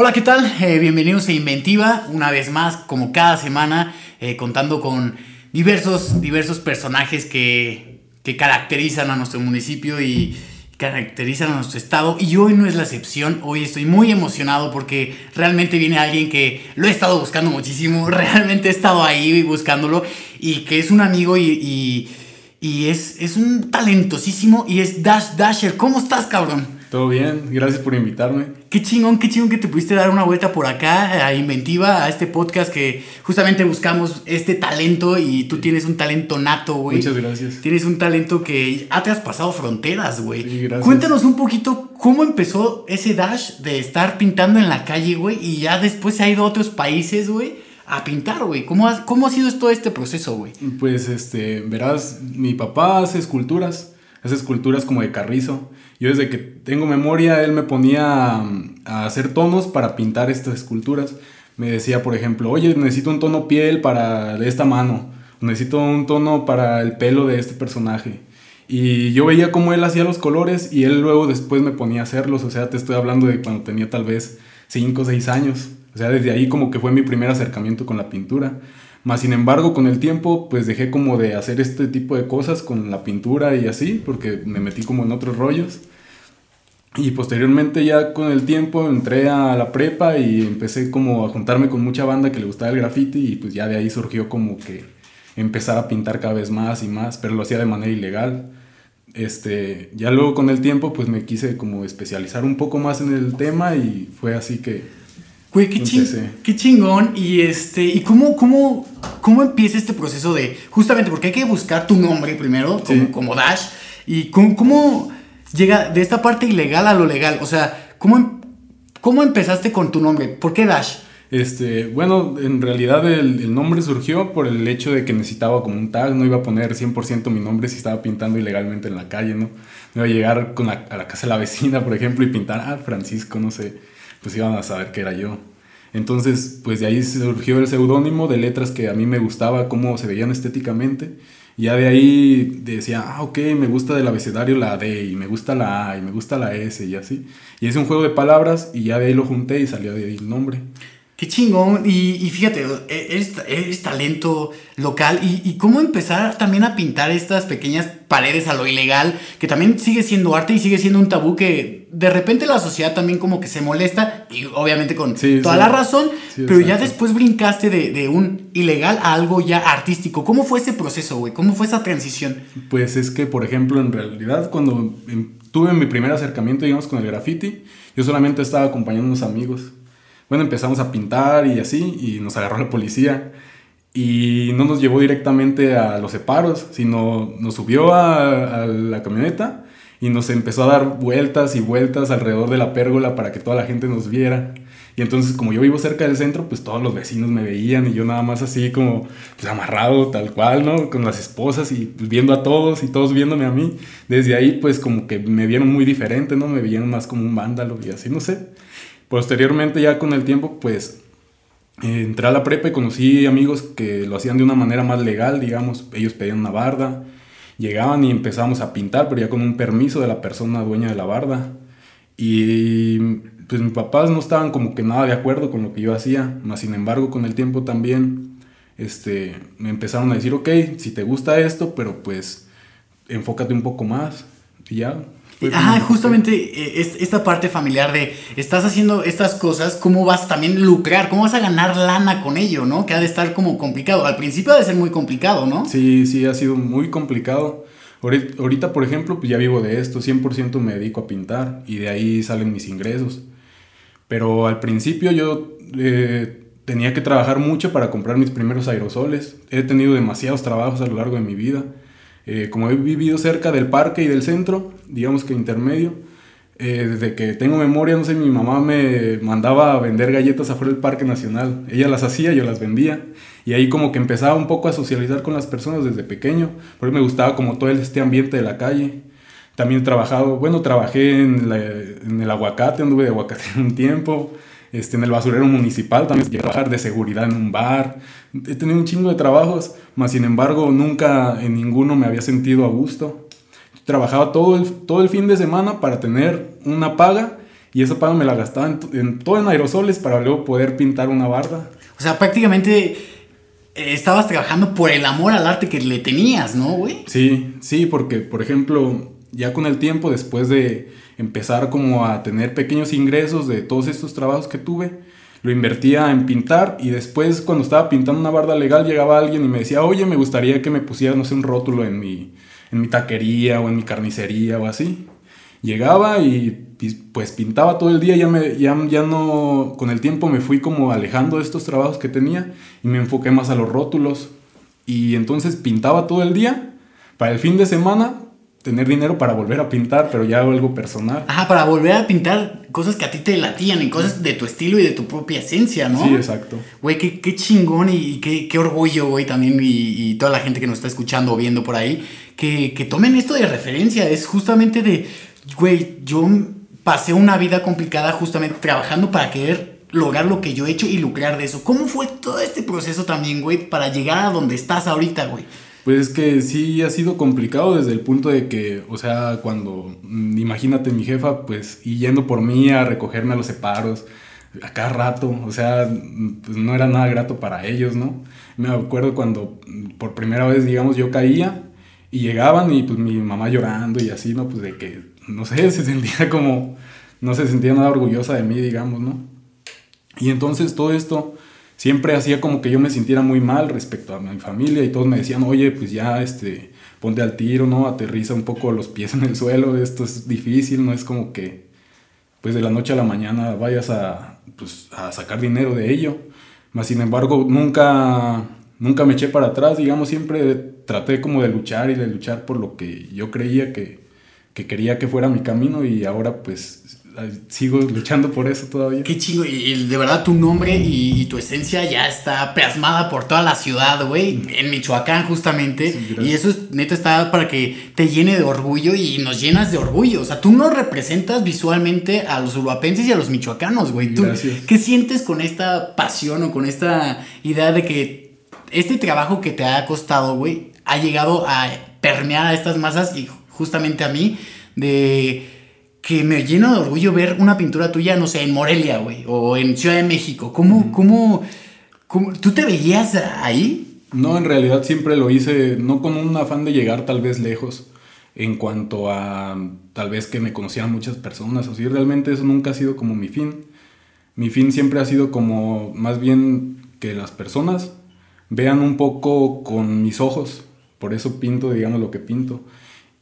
Hola, ¿qué tal? Eh, bienvenidos a Inventiva, una vez más, como cada semana, eh, contando con diversos, diversos personajes que, que caracterizan a nuestro municipio y caracterizan a nuestro estado. Y hoy no es la excepción, hoy estoy muy emocionado porque realmente viene alguien que lo he estado buscando muchísimo, realmente he estado ahí buscándolo y que es un amigo y, y, y es, es un talentosísimo y es Dash Dasher. ¿Cómo estás, cabrón? Todo bien, gracias por invitarme. Qué chingón, qué chingón que te pudiste dar una vuelta por acá a Inventiva, a este podcast que justamente buscamos este talento y tú tienes un talento nato, güey. Muchas gracias. Tienes un talento que ha traspasado fronteras, güey. Sí, gracias. Cuéntanos un poquito cómo empezó ese dash de estar pintando en la calle, güey, y ya después se ha ido a otros países, güey, a pintar, güey. ¿Cómo ha, ¿Cómo ha sido todo este proceso, güey? Pues, este, verás, mi papá hace esculturas, esculturas como de carrizo. Yo desde que tengo memoria, él me ponía a hacer tonos para pintar estas esculturas. Me decía, por ejemplo, oye, necesito un tono piel para esta mano, necesito un tono para el pelo de este personaje. Y yo veía cómo él hacía los colores y él luego después me ponía a hacerlos. O sea, te estoy hablando de cuando tenía tal vez 5 o 6 años. O sea, desde ahí como que fue mi primer acercamiento con la pintura. Más sin embargo, con el tiempo, pues dejé como de hacer este tipo de cosas con la pintura y así, porque me metí como en otros rollos. Y posteriormente ya con el tiempo entré a la prepa y empecé como a juntarme con mucha banda que le gustaba el graffiti y pues ya de ahí surgió como que empezar a pintar cada vez más y más, pero lo hacía de manera ilegal. Este, ya luego con el tiempo pues me quise como especializar un poco más en el tema y fue así que Güey, qué, ching- Empecé. qué chingón. Y este, ¿y cómo, cómo, cómo empieza este proceso de. Justamente porque hay que buscar tu nombre primero, como, Sí. como Dash. Y cómo, cómo llega de esta parte ilegal a lo legal. O sea, ¿cómo, em- cómo empezaste con tu nombre? ¿Por qué Dash? Este, bueno, en realidad el, el nombre surgió por el hecho de que necesitaba como un tag, no iba a poner 100% mi nombre si estaba pintando ilegalmente en la calle, ¿no? No iba a llegar con la- a la casa de la vecina, por ejemplo, y pintar, ah, Francisco, no sé, pues iban a saber que era yo. Entonces, pues de ahí surgió el seudónimo de letras que a mí me gustaba cómo se veían estéticamente. Y ya de ahí decía, ah, ok, me gusta del abecedario la D, y me gusta la A, y me gusta la S, y así. Y es un juego de palabras, y ya de ahí lo junté y salió de ahí el nombre. Qué chingón. Y, y fíjate, e, eres, eres talento local. Y, y cómo empezar también a pintar estas pequeñas paredes a lo ilegal, que también sigue siendo arte y sigue siendo un tabú que de repente la sociedad también como que se molesta, y obviamente con Sí, toda sí. la razón, Sí, pero ya después brincaste de, de un ilegal a algo ya artístico. ¿Cómo fue ese proceso, güey? ¿Cómo fue esa transición? Pues es que, por ejemplo, en realidad cuando em, tuve mi primer acercamiento, digamos, con el graffiti, yo solamente estaba acompañando a unos amigos. Bueno, empezamos a pintar y así, y nos agarró la policía. Y no nos llevó directamente a los separos, sino nos subió a, a la camioneta y nos empezó a dar vueltas y vueltas alrededor de la pérgola para que toda la gente nos viera. Y entonces, como yo vivo cerca del centro, pues todos los vecinos me veían y yo nada más así como pues, amarrado tal cual, ¿no? Con las esposas y pues, viendo a todos y todos viéndome a mí. Desde ahí, pues como que me vieron muy diferente, ¿no? Me veían más como un vándalo y así, no sé. Posteriormente, ya con el tiempo, pues eh, entré a la prepa y conocí amigos que lo hacían de una manera más legal, digamos. Ellos pedían una barda, llegaban y empezábamos a pintar, pero ya con un permiso de la persona dueña de la barda. Y pues mis papás no estaban como que nada de acuerdo con lo que yo hacía, más sin embargo con el tiempo también este, me empezaron a decir, ok, si te gusta esto, pero pues enfócate un poco más y ya. Ah, justamente eh, es- esta parte familiar de estás haciendo estas cosas, ¿cómo vas también a lucrar? ¿Cómo vas a ganar lana con ello, no? Que ha de estar como complicado. Al principio ha de ser muy complicado, ¿no? Sí, sí, ha sido muy complicado. Ahori- Ahorita, por ejemplo, pues ya vivo de esto, 100% me dedico a pintar y de ahí salen mis ingresos. Pero al principio yo eh, tenía que trabajar mucho para comprar mis primeros aerosoles. He tenido demasiados trabajos a lo largo de mi vida. Eh, como he vivido cerca del parque y del centro, digamos que intermedio, eh, desde que tengo memoria, no sé, mi mamá me mandaba a vender galletas afuera del Parque Nacional. Ella las hacía, yo las vendía. Y ahí como que empezaba un poco a socializar con las personas desde pequeño. Porque me gustaba como todo este ambiente de la calle. También he trabajado, bueno, trabajé en, la- en el aguacate, anduve de aguacate un tiempo. Este, en el basurero municipal también llegué a trabajar de seguridad en un bar. He tenido un chingo de trabajos, más sin embargo nunca en ninguno me había sentido a gusto. Trabajaba todo el, todo el fin de semana para tener una paga Y esa paga me la gastaba en, en, todo en aerosoles para luego poder pintar una barda. O sea, prácticamente eh, estabas trabajando por el amor al arte que le tenías, ¿no, güey? Sí, sí, porque, por ejemplo, ya con el tiempo, después de empezar como a tener pequeños ingresos de todos estos trabajos que tuve, lo invertía en pintar y después cuando estaba pintando una barda legal llegaba alguien y me decía, oye, me gustaría que me pusiera, no sé, un rótulo en mi, en mi taquería o en mi carnicería o así. Llegaba y pues pintaba todo el día, ya, me, ya, ya no, con el tiempo me fui como alejando de estos trabajos que tenía y me enfoqué más a los rótulos. Y entonces pintaba todo el día. Para el fin de semana tener dinero para volver a pintar, pero ya algo personal. Ajá, para volver a pintar cosas que a ti te latían y cosas de tu estilo y de tu propia esencia, ¿no? Sí, exacto. Güey, qué, qué, chingón y qué, qué orgullo, güey, también y, y, toda la gente que nos está escuchando o viendo por ahí, que, que tomen esto de referencia. Es justamente de, güey, yo pasé una vida complicada justamente trabajando para querer lograr lo que yo he hecho y lucrar de eso. ¿Cómo fue todo este proceso también, güey, para llegar a donde estás ahorita, güey? Pues es que sí ha sido complicado desde el punto de que, o sea, cuando, mm, imagínate mi jefa, pues, y yendo por mí a recogerme a los separos, a cada rato, o sea, pues no era nada grato para ellos, ¿no? Me acuerdo cuando mm, por primera vez, digamos, yo caía y llegaban y pues mi mamá llorando y así, ¿no? Pues de que, no sé, se sentía como, no se sentía nada orgullosa de mí, digamos, ¿no? Y entonces todo esto siempre hacía como que yo me sintiera muy mal respecto a mi familia y todos me decían, oye, pues ya, este, ponte al tiro, ¿no? Aterriza un poco los pies en el suelo, esto es difícil, no es como que, pues de la noche a la mañana vayas a, pues, a sacar dinero de ello. Mas, sin embargo, nunca, nunca me eché para atrás, digamos, siempre traté como de luchar y de luchar por lo que yo creía que, que quería que fuera mi camino y ahora pues sigo luchando por eso todavía. Qué chingo, y, de verdad tu nombre y, tu esencia ya está plasmada por toda la ciudad, güey, en Michoacán justamente. Sí, y eso es, neta está para que te llene de orgullo y nos llenas de orgullo. O sea, tú nos representas visualmente a los uruapenses y a los michoacanos, güey. ¿Qué sientes con esta pasión o con esta idea de que este trabajo que te ha costado, güey, ha llegado a permear a estas masas y justamente a mí de que me lleno de orgullo ver una pintura tuya, no sé, en Morelia, güey, o en Ciudad de México. ¿Cómo, cómo, cómo, tú te veías ahí? No, en realidad siempre lo hice, no con un afán de llegar tal vez lejos, en cuanto a tal vez que me conocieran muchas personas, o si realmente eso nunca ha sido como mi fin. Mi fin siempre ha sido como más bien que las personas vean un poco con mis ojos, por eso pinto, digamos, lo que pinto.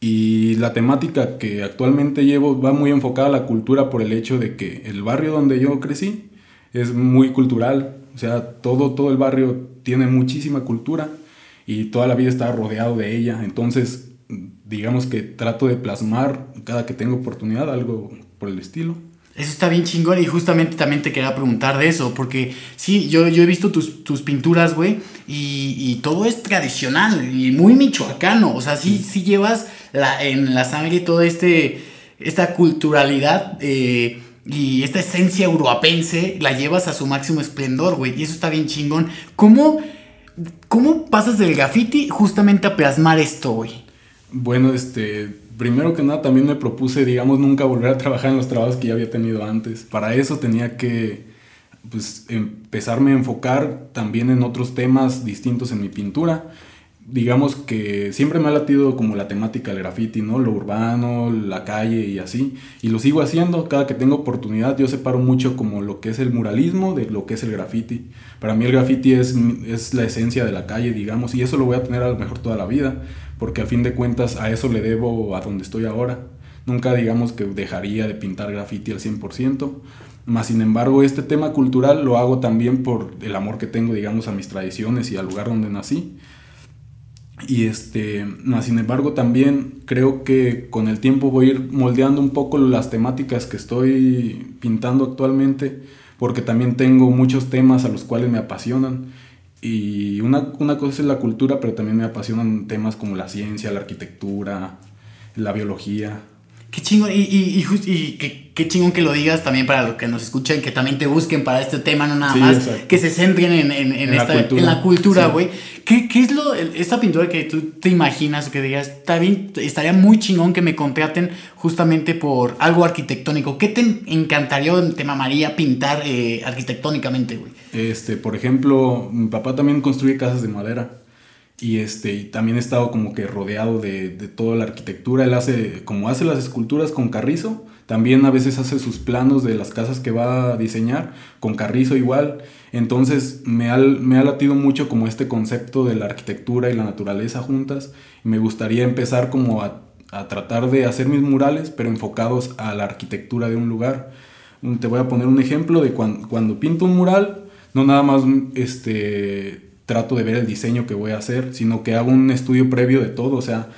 Y la temática que actualmente llevo va muy enfocada a la cultura por el hecho de que el barrio donde yo crecí es muy cultural. O sea, todo, todo el barrio tiene muchísima cultura y toda la vida está rodeado de ella. Entonces, digamos que trato de plasmar cada que tengo oportunidad algo por el estilo. Eso está bien chingón y justamente también te quería preguntar de eso, porque sí, yo, yo he visto tus, tus pinturas, güey, y, y, todo es tradicional y muy michoacano, o sea, sí, sí llevas la, en la sangre toda este, esta culturalidad eh, y esta esencia uruapense, la llevas a su máximo esplendor, güey, y eso está bien chingón. ¿Cómo, ¿Cómo pasas del graffiti justamente a plasmar esto, güey? Bueno, este primero que nada también me propuse, digamos, nunca volver a trabajar en los trabajos que ya había tenido antes. Para eso tenía que pues, empezarme a enfocar también en otros temas distintos en mi pintura. Digamos que siempre me ha latido como la temática del graffiti, ¿no? Lo urbano, la calle y así. Y lo sigo haciendo. Cada que tengo oportunidad yo separo mucho como lo que es el muralismo de lo que es el graffiti. Para mí el graffiti es, es la esencia de la calle, digamos. Y eso lo voy a tener a lo mejor toda la vida porque al fin de cuentas a eso le debo a donde estoy ahora. Nunca digamos que dejaría de pintar graffiti al 100%, más sin embargo este tema cultural lo hago también por el amor que tengo digamos a mis tradiciones y al lugar donde nací. Y este, sin embargo también creo que con el tiempo voy a ir moldeando un poco las temáticas que estoy pintando actualmente, porque también tengo muchos temas a los cuales me apasionan y una, una cosa es la cultura, pero también me apasionan temas como la ciencia, la arquitectura, la biología. Qué chingón, y, y, y, y qué, qué, chingón que lo digas también para los que nos escuchen, que también te busquen para este tema, no nada más, que se centren en, en, en, esta, la cultura. güey. Sí. ¿Qué, ¿Qué, es lo, esta pintura que tú te imaginas, que digas, bien, estaría muy chingón que me contraten justamente por algo arquitectónico? ¿Qué te encantaría o te mamaría pintar eh, arquitectónicamente, güey? Este, por ejemplo, mi papá también construye casas de madera. Y, este, y también he estado como que rodeado de, de, toda la arquitectura. Él hace, como hace las esculturas con carrizo, también a veces hace sus planos de las casas que va a diseñar, con carrizo igual. Entonces me ha, me ha latido mucho como este concepto de la arquitectura y la naturaleza juntas. Me gustaría empezar como a, a tratar de hacer mis murales, pero enfocados a la arquitectura de un lugar. Te voy a poner un ejemplo de cuando, cuando pinto un mural, no nada más este, trato de ver el diseño que voy a hacer, sino que hago un estudio previo de todo, o sea,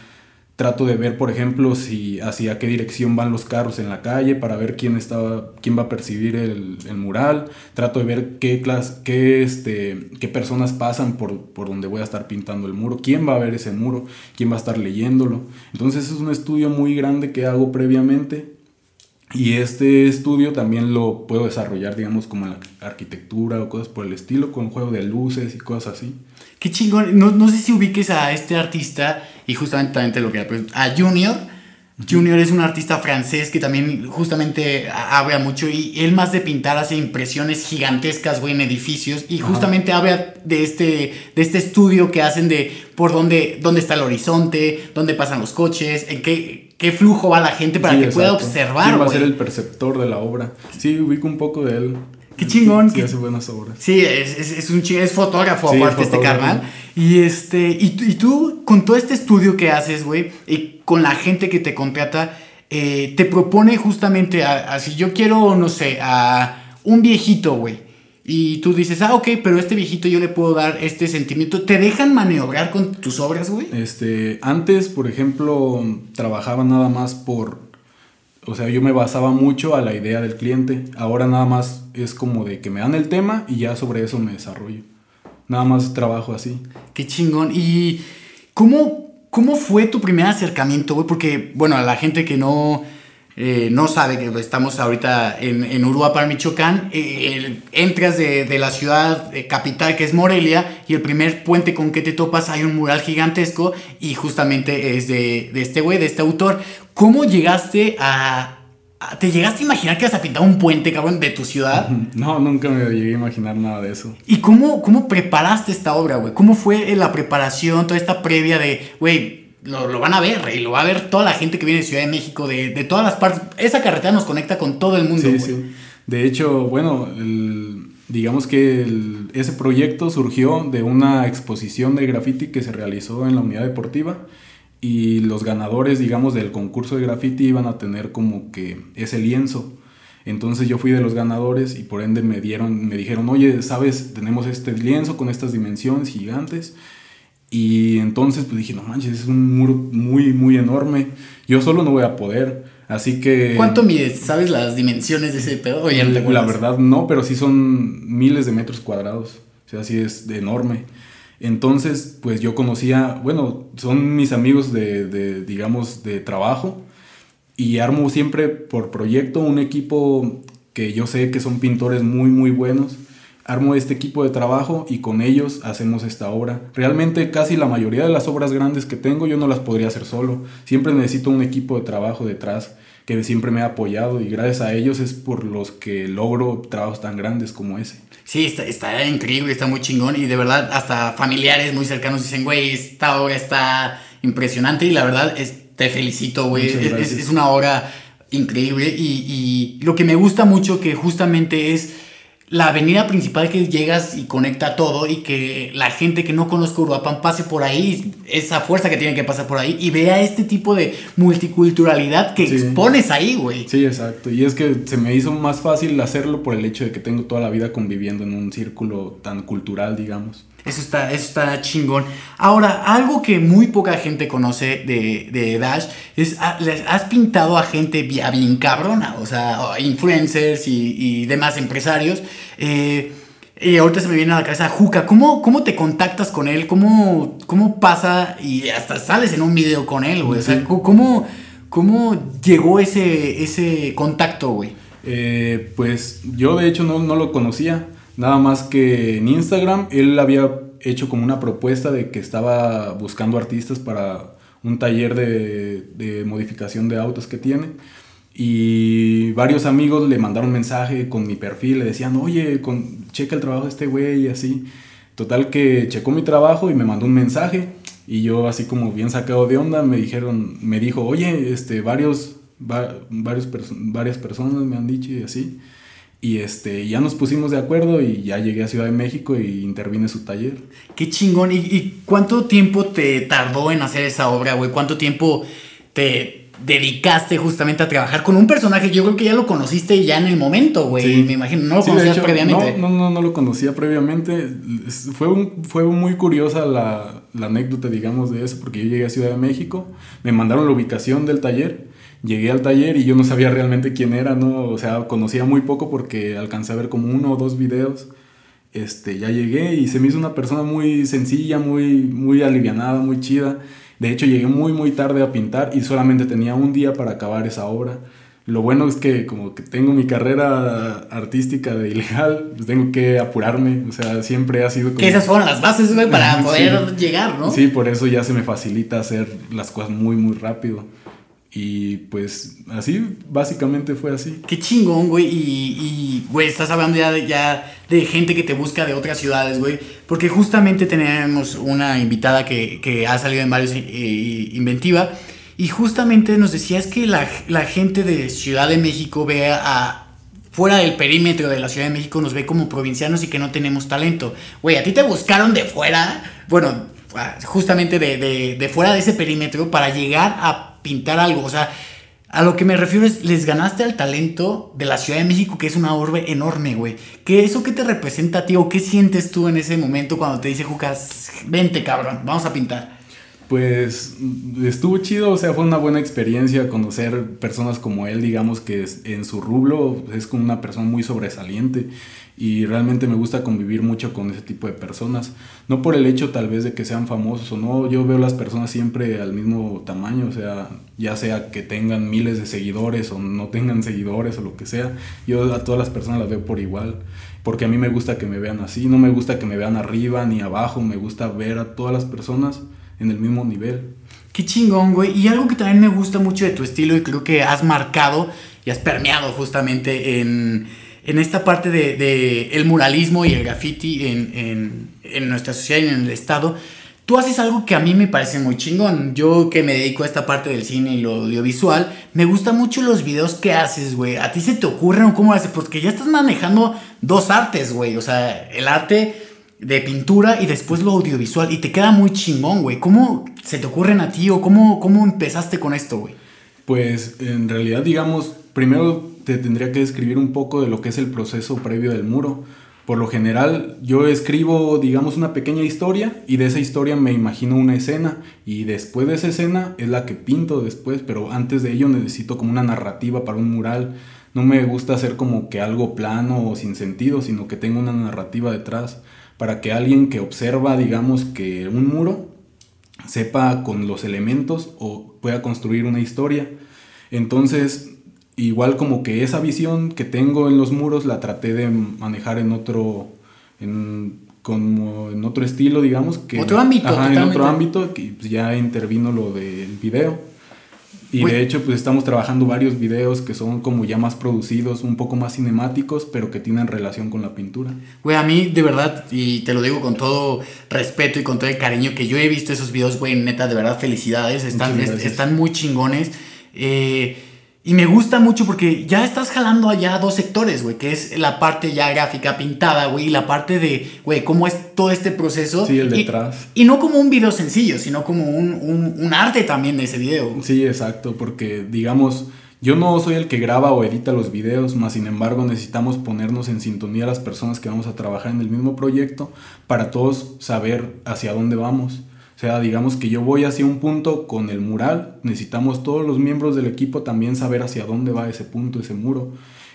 trato de ver, por ejemplo, si hacia qué dirección van los carros en la calle para ver quién estaba, quién va a percibir el, mural, trato de ver qué clase, qué este, qué personas pasan por, por donde voy a estar pintando el muro, quién va a ver ese muro, quién va a estar leyéndolo. Entonces es un estudio muy grande que hago previamente y este estudio también lo puedo desarrollar, digamos, como en la arquitectura o cosas por el estilo, con juego de luces y cosas así. Qué chingón. No, no sé si ubiques a este artista, y justamente lo que a Junior. Junior es un artista francés que también justamente habla mucho y él más de pintar hace impresiones gigantescas, güey, en edificios y justamente habla de este, de este estudio que hacen de por dónde, dónde está el horizonte, dónde pasan los coches, en qué, qué flujo va la gente para sí, que exacto. pueda observar. ¿Quién va a ser el perceptor de la obra? Sí, ubico un poco de él. Qué chingón. Sí, que, hace buenas obras. Sí, es, es, es un ching, es fotógrafo sí, aparte este carnal. Y este, y, y, tú, con todo este estudio que haces, güey, y con la gente que te contrata, eh, te propone justamente, a, a, si yo quiero, no sé, a un viejito, güey. Y tú dices, ah, ok, pero este viejito yo le puedo dar este sentimiento. ¿Te dejan maniobrar con tus obras, güey? Este, antes, por ejemplo, trabajaba nada más por o sea, yo me basaba mucho a la idea del cliente. Ahora nada más es como de que me dan el tema y ya sobre eso me desarrollo. Nada más trabajo así. Qué chingón. ¿Y cómo, cómo fue tu primer acercamiento, güey? Porque, bueno, a la gente que no, eh, no sabe que estamos ahorita en, en Uruapan, Michoacán, eh, entras de, de, la ciudad capital que es Morelia y el primer puente con que te topas hay un mural gigantesco y justamente es de, de este güey, de este autor. ¿Cómo llegaste a, a, ¿Te llegaste a imaginar que ibas a pintar un puente, cabrón, de tu ciudad? No, nunca me llegué a imaginar nada de eso. ¿Y cómo, cómo preparaste esta obra, güey? ¿Cómo fue la preparación, toda esta previa de, güey, lo, lo, van a ver, y lo va a ver toda la gente que viene de Ciudad de México, de, de todas las partes. Esa carretera nos conecta con todo el mundo, sí, sí. De hecho, bueno, el, digamos que el, ese proyecto surgió de una exposición de graffiti que se realizó en la unidad deportiva y los ganadores, digamos, del concurso de graffiti iban a tener como que ese lienzo. Entonces yo fui de los ganadores y por ende me dieron, me dijeron, oye, sabes, tenemos este lienzo con estas dimensiones gigantes. Y entonces pues dije, no manches, es un muro muy, muy enorme. Yo solo no voy a poder. Así que... ¿Cuánto mides? ¿Sabes las dimensiones de ese pedo? ¿O ya no te la verdad no, pero sí son miles de metros cuadrados. O sea, sí es enorme. Entonces, pues yo conocía, bueno, son mis amigos de, de, digamos, de trabajo y armo siempre por proyecto un equipo que yo sé que son pintores muy, muy buenos. Armo este equipo de trabajo y con ellos hacemos esta obra. Realmente casi la mayoría de las obras grandes que tengo yo no las podría hacer solo. Siempre necesito un equipo de trabajo detrás que siempre me ha apoyado y gracias a ellos es por los que logro trabajos tan grandes como ese. Sí, está, está increíble, está muy chingón y de verdad hasta familiares muy cercanos dicen, güey, esta obra está impresionante y la verdad es, te felicito, güey, es, es, una obra increíble y, y lo que me gusta mucho que justamente es la avenida principal que llegas y conecta todo y que la gente que no conozca Uruapan pase por ahí, esa fuerza que tiene que pasar por ahí y vea este tipo de multiculturalidad que sí. expones ahí, güey. Sí, exacto. Y es que se me hizo más fácil hacerlo por el hecho de que tengo toda la vida conviviendo en un círculo tan cultural, digamos. Eso está, eso está chingón. Ahora, algo que muy poca gente conoce de, de Dash es, ah, has pintado a gente bien, bien cabrona, o sea, influencers y, y demás empresarios. Eh, y ahorita se me viene a la cabeza Juca, ¿cómo, ¿cómo te contactas con él? ¿Cómo, ¿Cómo pasa y hasta sales en un video con él, güey? O sea, ¿cómo, cómo llegó ese, ese contacto, güey? Eh, pues yo de hecho no, no lo conocía. Nada más que en Instagram él había hecho como una propuesta de que estaba buscando artistas para un taller de, de modificación de autos que tiene. Y varios amigos le mandaron mensaje con mi perfil, le decían, oye, con, checa el trabajo de este güey y así. Total que checó mi trabajo y me mandó un mensaje. Y yo así como bien sacado de onda, me dijeron, me dijo, oye, este, varios, varios varias personas me han dicho y así. Y este, ya nos pusimos de acuerdo y ya llegué a Ciudad de México y intervine su taller. Qué chingón. ¿Y, y cuánto tiempo te tardó en hacer esa obra, güey? ¿Cuánto tiempo te dedicaste justamente a trabajar con un personaje? Yo creo que ya lo conociste ya en el momento, güey. Me imagino, no lo conocías previamente. No, no, no, lo conocía previamente. Fue, un, fue muy curiosa la, la anécdota, digamos, de eso, porque yo llegué a Ciudad de México, me mandaron la ubicación del taller llegué al taller y yo no sabía realmente quién era, ¿no? O sea, conocía muy poco porque alcancé a ver como uno o dos videos. Este, ya llegué y se me hizo una persona muy sencilla, muy, muy alivianada, muy chida. De hecho, llegué muy, muy tarde a pintar y solamente tenía un día para acabar esa obra. Lo bueno es que como que tengo mi carrera artística de ilegal, pues tengo que apurarme, o sea, siempre ha sido como... Que esas fueron las bases, güey, para poder llegar, ¿no? Sí, por eso ya se me facilita hacer las cosas muy, muy rápido. Y pues así, básicamente fue así. Qué chingón, güey. Y, güey, estás hablando ya de, gente que te busca de otras ciudades, güey. Porque justamente tenemos una invitada que, ha salido en varios eh, Inventiva. Y justamente nos decía es que la, la, gente de Ciudad de México ve a... Fuera del perímetro de la Ciudad de México nos ve como provincianos y que no tenemos talento. Güey, a ti te buscaron de fuera. Bueno, justamente de, de fuera de ese perímetro para llegar a pintar algo. O sea, a lo que me refiero es, les ganaste al talento de la Ciudad de México, que es una orbe enorme, güey. ¿Qué eso qué te representa a ti o qué sientes tú en ese momento cuando te dice Jucas, vente cabrón, vamos a pintar? Pues estuvo chido, o sea, fue una buena experiencia conocer personas como él, digamos que en su rublo es como una persona muy sobresaliente y realmente me gusta convivir mucho con ese tipo de personas. No por el hecho tal vez de que sean famosos o no, yo veo las personas siempre al mismo tamaño, o sea, ya sea que tengan miles de seguidores o no tengan seguidores o lo que sea, yo a todas las personas las veo por igual, porque a mí me gusta que me vean así, no me gusta que me vean arriba ni abajo, me gusta ver a todas las personas en el mismo nivel. Qué chingón, güey. Y algo que también me gusta mucho de tu estilo y creo que has marcado y has permeado justamente en en esta parte de, el muralismo y el graffiti en, nuestra sociedad y en el Estado, tú haces algo que a mí me parece muy chingón. Yo que me dedico a esta parte del cine y lo audiovisual, me gustan mucho los videos que haces, güey. ¿A ti se te ocurren cómo haces? Porque ya estás manejando dos artes, güey. O sea, el arte de pintura y después lo audiovisual. Y te queda muy chingón, güey. ¿Cómo se te ocurren a ti o cómo, cómo empezaste con esto, güey? Pues en realidad, digamos, primero te tendría que describir un poco de lo que es el proceso previo del muro. Por lo general, yo escribo, digamos, una pequeña historia y de esa historia me imagino una escena y después de esa escena es la que pinto después, pero antes de ello necesito como una narrativa para un mural. No me gusta hacer como que algo plano o sin sentido, sino que tenga una narrativa detrás para que alguien que observa, digamos, que un muro sepa con los elementos o pueda construir una historia. Entonces, igual como que esa visión que tengo en los muros la traté de manejar en otro, en, como en otro estilo, digamos. Que, otro ámbito. en otro ámbito, que pues, ya intervino lo del video. Y de hecho, pues estamos trabajando varios videos que son como ya más producidos, un poco más cinemáticos, pero que tienen relación con la pintura. Güey, a mí de verdad, y te lo digo con todo respeto y con todo el cariño que yo he visto esos videos, güey, neta, de verdad, felicidades, están, están muy chingones. Eh, y me gusta mucho porque ya estás jalando allá dos sectores, güey, que es la parte ya gráfica pintada, güey, y la parte de, güey, cómo es todo este proceso. Sí, el detrás. Y, no como un video sencillo, sino como un, un, arte también de ese video. Sí, exacto, porque digamos, yo no soy el que graba o edita los videos, más sin embargo necesitamos ponernos en sintonía las personas que vamos a trabajar en el mismo proyecto para todos saber hacia dónde vamos. O sea, digamos que yo voy hacia un punto con el mural, necesitamos todos los miembros del equipo también saber hacia dónde va ese punto, ese muro.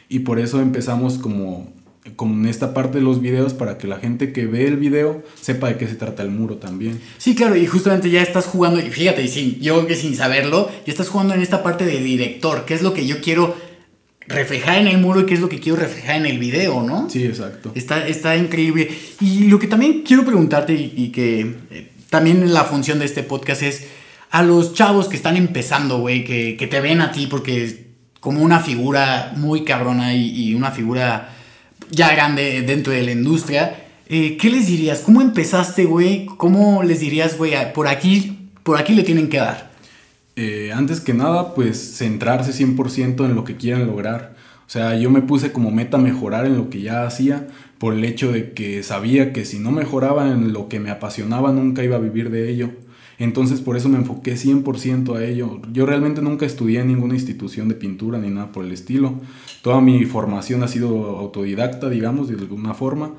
Y por eso empezamos como como en esta parte de los videos para que la gente que ve el video sepa de qué se trata el muro también. Sí, claro, y justamente ya estás jugando, y fíjate, y yo creo que sin saberlo, ya estás jugando en esta parte de director, que es lo que yo quiero reflejar en el muro y qué es lo que quiero reflejar en el video, ¿no? Sí, exacto. Está, está increíble. Y lo que también quiero preguntarte y, que eh, también la función de este podcast es a los chavos que están empezando, güey, que, que, te ven a ti porque como una figura muy cabrona y, una figura ya grande dentro de la industria, eh, ¿qué les dirías? ¿Cómo empezaste, güey? ¿Cómo les dirías, güey, por aquí, por aquí le tienen que dar? Eh, antes que nada, pues centrarse 100% en lo que quieran lograr. O sea, yo me puse como meta mejorar en lo que ya hacía por el hecho de que sabía que si no mejoraba en lo que me apasionaba nunca iba a vivir de ello. Entonces por eso me enfoqué 100% a ello. Yo realmente nunca estudié en ninguna institución de pintura ni nada por el estilo. Toda mi formación ha sido autodidacta, digamos, de alguna forma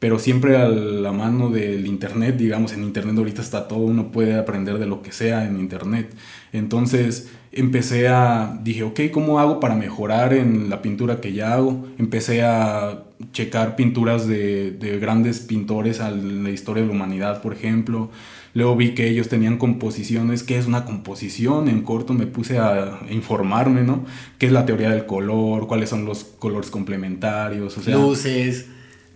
pero siempre a la mano del internet, digamos, en internet ahorita está todo, uno puede aprender de lo que sea en internet. Entonces empecé a, dije, ok, ¿cómo hago para mejorar en la pintura que ya hago? Empecé a checar pinturas de, de grandes pintores en la historia de la humanidad, por ejemplo. Luego vi que ellos tenían composiciones, ¿qué es una composición? En corto me puse a informarme, ¿no? ¿Qué es la teoría del color? ¿Cuáles son los colores complementarios? O sea, Luces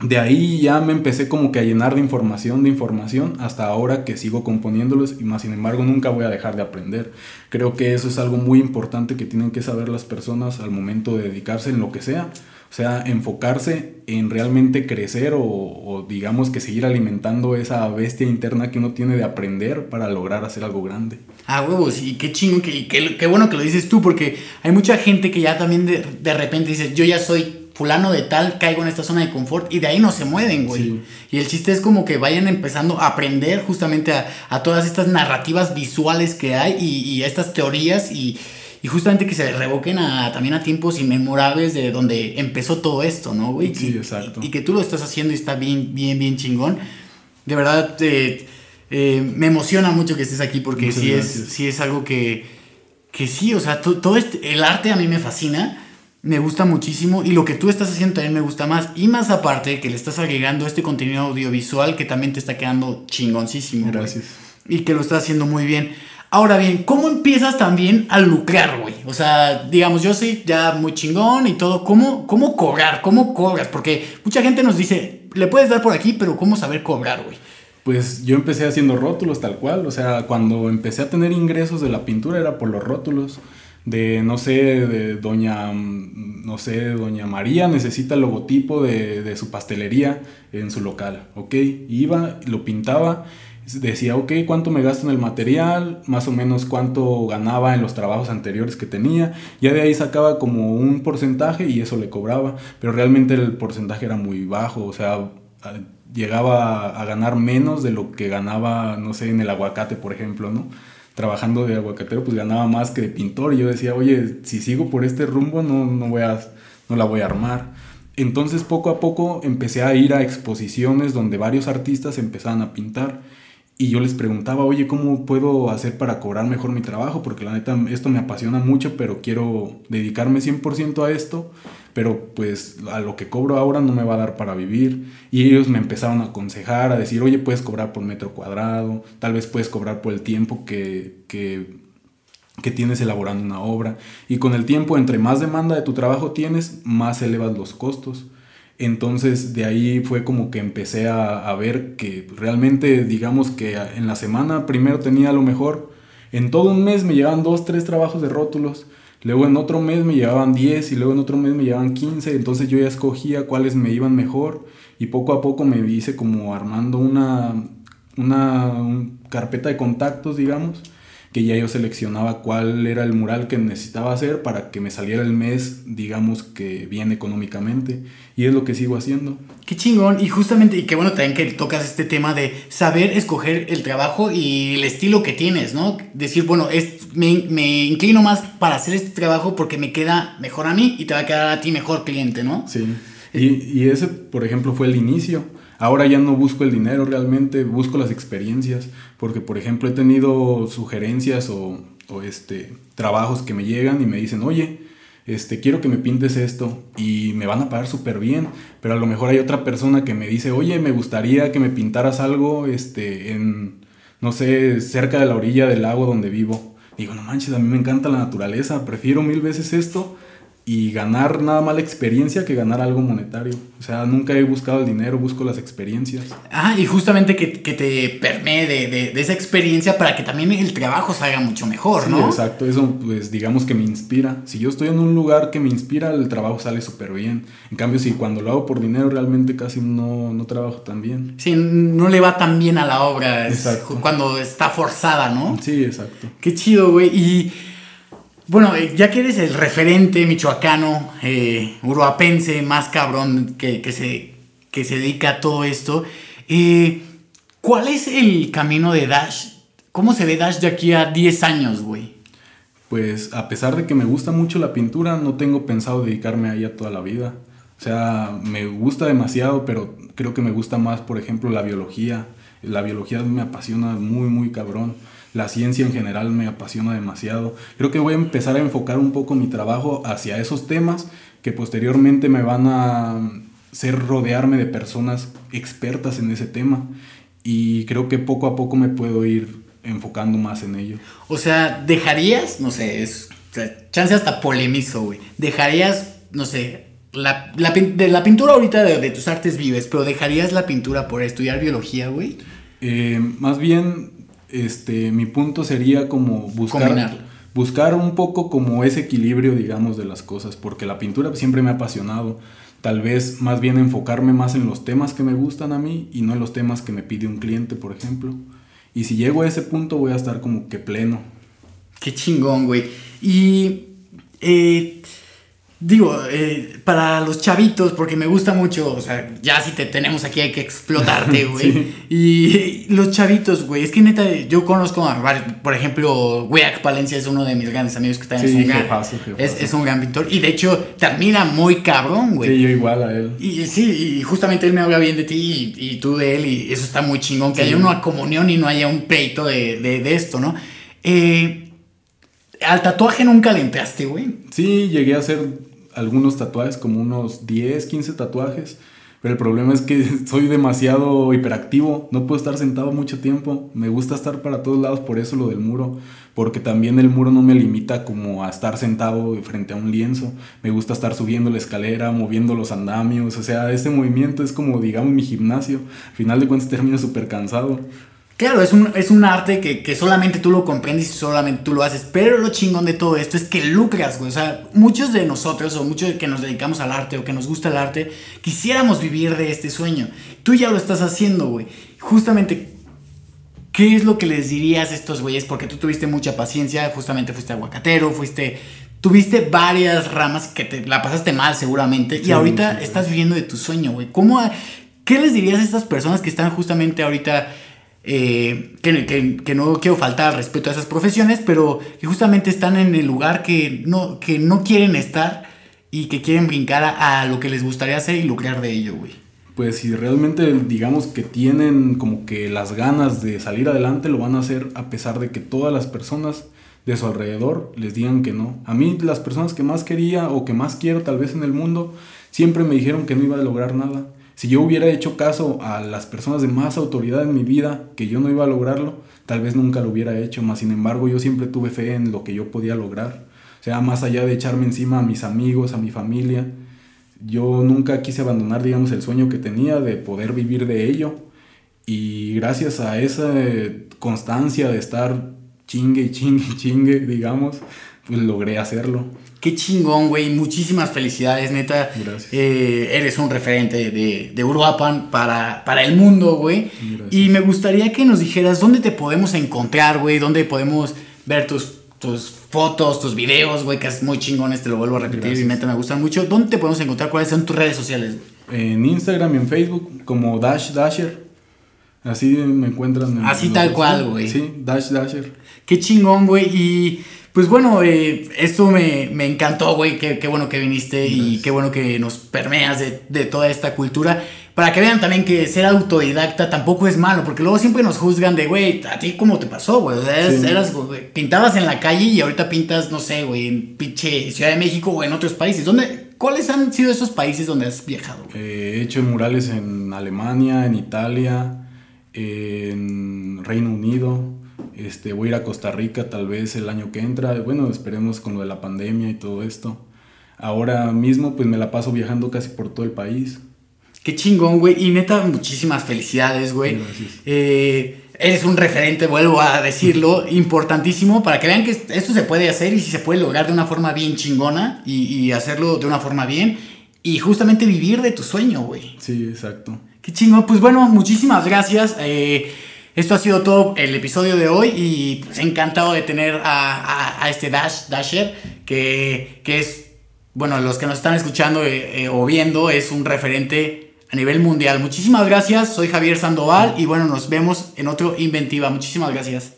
de ahí ya me empecé como que a llenar de información, de información, hasta ahora que sigo componiéndolos y más sin embargo nunca voy a dejar de aprender. Creo que eso es algo muy importante que tienen que saber las personas al momento de dedicarse en lo que sea. O sea, enfocarse en realmente crecer o, digamos que seguir alimentando esa bestia interna que uno tiene de aprender para lograr hacer algo grande. Ah, huevos, y qué chingo, que, qué bueno que lo dices tú, porque hay mucha gente que ya también de, de repente dice, yo ya soy fulano de tal, caigo en esta zona de confort y de ahí no se mueven, güey. Y el chiste es como que vayan empezando a aprender justamente a, todas estas narrativas visuales que hay y, a estas teorías y, justamente que se revoquen a, también a tiempos inmemorables de donde empezó todo esto, ¿no, güey? Sí, exacto. Y, que tú lo estás haciendo y está bien, bien, bien chingón. De verdad, eh, eh, me emociona mucho que estés aquí porque sí es, sí es algo que, que sí, o sea, todo este, el arte a mí me fascina me gusta muchísimo y lo que tú estás haciendo también me gusta más. Y más aparte que le estás agregando este contenido audiovisual que también te está quedando chingoncísimo. Gracias. Y que lo estás haciendo muy bien. Ahora bien, ¿cómo empiezas también a lucrar, güey? O sea, digamos, yo soy ya muy chingón y todo. ¿Cómo, ¿Cómo cobrar? ¿Cómo cobras? Porque mucha gente nos dice, le puedes dar por aquí, pero ¿cómo saber cobrar, güey? Pues yo empecé haciendo rótulos tal cual. O sea, cuando empecé a tener ingresos de la pintura era por los rótulos de, no sé, de doña, no sé, doña María necesita el logotipo de, su pastelería en su local, ¿ok? Iba, lo pintaba, decía, ok, ¿cuánto me gasto en el material? Más o menos cuánto ganaba en los trabajos anteriores que tenía. Ya de ahí sacaba como un porcentaje y eso le cobraba, pero realmente el porcentaje era muy bajo, o sea, llegaba a ganar menos de lo que ganaba, no sé, en el aguacate, por ejemplo, ¿no? Trabajando de aguacatero, pues ganaba más que de pintor. Y yo decía, oye, si sigo por este rumbo, no, no, voy a, no la voy a armar. Entonces poco a poco empecé a ir a exposiciones donde varios artistas empezaban a pintar y yo les preguntaba, oye, ¿cómo puedo hacer para cobrar mejor mi trabajo? Porque la neta, esto me apasiona mucho, pero quiero dedicarme 100% a esto, pero pues a lo que cobro ahora no me va a dar para vivir. Y ellos me empezaron a aconsejar, a decir, oye, puedes cobrar por metro cuadrado, tal vez puedes cobrar por el tiempo que, que, que tienes elaborando una obra. Y con el tiempo, entre más demanda de tu trabajo tienes, más elevas los costos. Entonces de ahí fue como que empecé a, ver que realmente digamos que en la semana primero tenía lo mejor, en todo un mes me llevaban dos, tres trabajos de rótulos, luego en otro mes me llevaban 10 y luego en otro mes me llevaban 15, entonces yo ya escogía cuáles me iban mejor y poco a poco me hice como armando una, una carpeta de contactos, digamos, que ya yo seleccionaba cuál era el mural que necesitaba hacer para que me saliera el mes, digamos que bien económicamente. Y es lo que sigo haciendo. Qué chingón. Y justamente, y qué bueno también que tocas este tema de saber escoger el trabajo y el estilo que tienes, ¿no? Decir, bueno, es, me, me inclino más para hacer este trabajo porque me queda mejor a mí y te va a quedar a ti mejor cliente, ¿no? Sí. Y, y ese, por ejemplo, fue el inicio Ahora ya no busco el dinero realmente, busco las experiencias, porque por ejemplo he tenido sugerencias o, este, trabajos que me llegan y me dicen, oye, este, quiero que me pintes esto y me van a pagar súper bien, pero a lo mejor hay otra persona que me dice, oye, me gustaría que me pintaras algo, este, en, no sé, cerca de la orilla del lago donde vivo. Digo, no manches, a mí me encanta la naturaleza, prefiero mil veces esto y ganar nada más la experiencia que ganar algo monetario. O sea, nunca he buscado el dinero, busco las experiencias. Ah, y justamente que, que te permee de, de, de, esa experiencia para que también el trabajo salga mucho mejor, sí, ¿no? Exacto, eso pues digamos que me inspira. Si yo estoy en un lugar que me inspira, el trabajo sale súper bien. En cambio, si cuando lo hago por dinero, realmente casi no, no trabajo tan bien. Sí, no le va tan bien a la obra exacto. cuando está forzada, ¿no? Sí, exacto. Qué chido, güey. Y... Bueno, eh, ya que eres el referente michoacano, eh, uruapense, más cabrón que, que, se, que se dedica a todo esto, eh, ¿cuál es el camino de Dash? ¿Cómo se ve Dash de aquí a 10 años, güey? Pues a pesar de que me gusta mucho la pintura, no tengo pensado dedicarme a ella toda la vida. O sea, me gusta demasiado, pero creo que me gusta más, por ejemplo, la biología. La biología me apasiona muy, muy cabrón la ciencia en general me apasiona demasiado. Creo que voy a empezar a enfocar un poco mi trabajo hacia esos temas que posteriormente me van a ser rodearme de personas expertas en ese tema y creo que poco a poco me puedo ir enfocando más en ello. O sea, dejarías, no sé, es chance hasta polemizo, güey. Dejarías, no sé, la, la, de la pintura ahorita de, de, tus artes vives, pero dejarías la pintura por estudiar biología, güey. Eh, más bien este, mi punto sería como buscar, buscar un poco como ese equilibrio, digamos, de las cosas, porque la pintura siempre me ha apasionado. Tal vez más bien enfocarme más en los temas que me gustan a mí y no en los temas que me pide un cliente, por ejemplo. Y si llego a ese punto voy a estar como que pleno. Qué chingón, güey. Y eh, digo, eh, para los chavitos, porque me gusta mucho, o sea, ya si te tenemos aquí hay que explotarte, güey. sí. Y los chavitos, güey, es que neta, yo conozco a por ejemplo, Weak Palencia es uno de mis grandes amigos que también sí, es, un gran. Es, es, un gran pintor. Y de hecho, termina muy cabrón, güey. Sí, yo igual a él. Y sí, y justamente él me habla bien de ti y, y tú de él, y eso está muy chingón, que sí. haya una comunión y no haya un pleito de, de, de esto, ¿no? Eh. ¿Al tatuaje nunca le entraste, güey? Sí, llegué a hacer algunos tatuajes, como unos 10, 15 tatuajes. Pero el problema es que soy demasiado hiperactivo, no puedo estar sentado mucho tiempo. Me gusta estar para todos lados, por eso lo del muro. Porque también el muro no me limita como a estar sentado frente a un lienzo. Me gusta estar subiendo la escalera, moviendo los andamios. O sea, ese movimiento es como, digamos, mi gimnasio. Al final de cuentas termino súper cansado. Claro, es un, es un arte que, que, solamente tú lo comprendes y solamente tú lo haces. Pero lo chingón de todo esto es que lucras, güey. O sea, muchos de nosotros, o muchos de que nos dedicamos al arte o que nos gusta el arte, quisiéramos vivir de este sueño. Tú ya lo estás haciendo, güey. Justamente, ¿qué es lo que les dirías a estos güeyes? Porque tú tuviste mucha paciencia, justamente fuiste aguacatero, fuiste. Tuviste varias ramas que te la pasaste mal, seguramente. Sí, y ahorita sí, estás viviendo de tu sueño, güey. ¿Cómo.? ¿Qué les dirías a estas personas que están justamente ahorita eh, que, no quiero faltar al respeto a esas profesiones, pero que justamente están en el lugar que no, que no quieren estar y que quieren brincar a, a lo que les gustaría hacer y lucrar de ello, güey. Pues si realmente digamos que tienen como que las ganas de salir adelante, lo van a hacer a pesar de que todas las personas de su alrededor les digan que no. A mí las personas que más quería o que más quiero tal vez en el mundo, siempre me dijeron que no iba a lograr nada. Si yo hubiera hecho caso a las personas de más autoridad en mi vida, que yo no iba a lograrlo, tal vez nunca lo hubiera hecho, más sin embargo yo siempre tuve fe en lo que yo podía lograr. O sea, más allá de echarme encima a mis amigos, a mi familia, yo nunca quise abandonar, digamos, el sueño que tenía de poder vivir de ello. Y gracias a esa constancia de estar chingue y chingue y chingue, digamos, pues logré hacerlo. Qué chingón, güey. Muchísimas felicidades, neta. Gracias. Eh, eres un referente de, de Uruapan para, para el mundo, güey. Y me gustaría que nos dijeras dónde te podemos encontrar, güey. Dónde podemos ver tus, tus fotos, tus videos, güey. Que es muy chingón, te lo vuelvo a repetir. Gracias. Y neta, me gustan mucho. ¿Dónde te podemos encontrar? ¿Cuáles son tus redes sociales? En Instagram y en Facebook, como Dash Dasher. Así me encuentran. Así tal cual, güey. Sí, Dash Dasher. Qué chingón, güey. Y Pues bueno, eh, esto me, me encantó, güey. Qué, qué bueno que viniste y qué bueno que nos permeas de, de toda esta cultura. Para que vean también que ser autodidacta tampoco es malo, porque luego siempre nos juzgan de, güey, ¿a ti cómo te pasó, güey? O sea, eras- Sí. eras, güey, pintabas en la calle y ahorita pintas, no sé, güey, en pinche Ciudad de México o en otros países. ¿Dónde, ¿Cuáles han sido esos países donde has viajado? Eh, he hecho murales en Alemania, en Italia, en Reino Unido. Este, voy a ir a Costa Rica tal vez el año que entra. Bueno, esperemos con lo de la pandemia y todo esto. Ahora mismo pues me la paso viajando casi por todo el país. Qué chingón, güey. Y neta, muchísimas felicidades, güey. Gracias. Eh, eres un referente, vuelvo a decirlo, importantísimo para que vean que esto se puede hacer y si se puede lograr de una forma bien chingona y, y hacerlo de una forma bien y justamente vivir de tu sueño, güey. Sí, exacto. Qué chingón. Pues bueno, muchísimas gracias. Eh, esto ha sido todo el episodio de hoy y pues encantado de tener a, este Dash, Dasher que, que es, bueno, los que nos están escuchando eh, eh, o viendo es un referente a nivel mundial. Muchísimas gracias. Soy Javier Sandoval y bueno, nos vemos en otro Inventiva. Muchísimas gracias.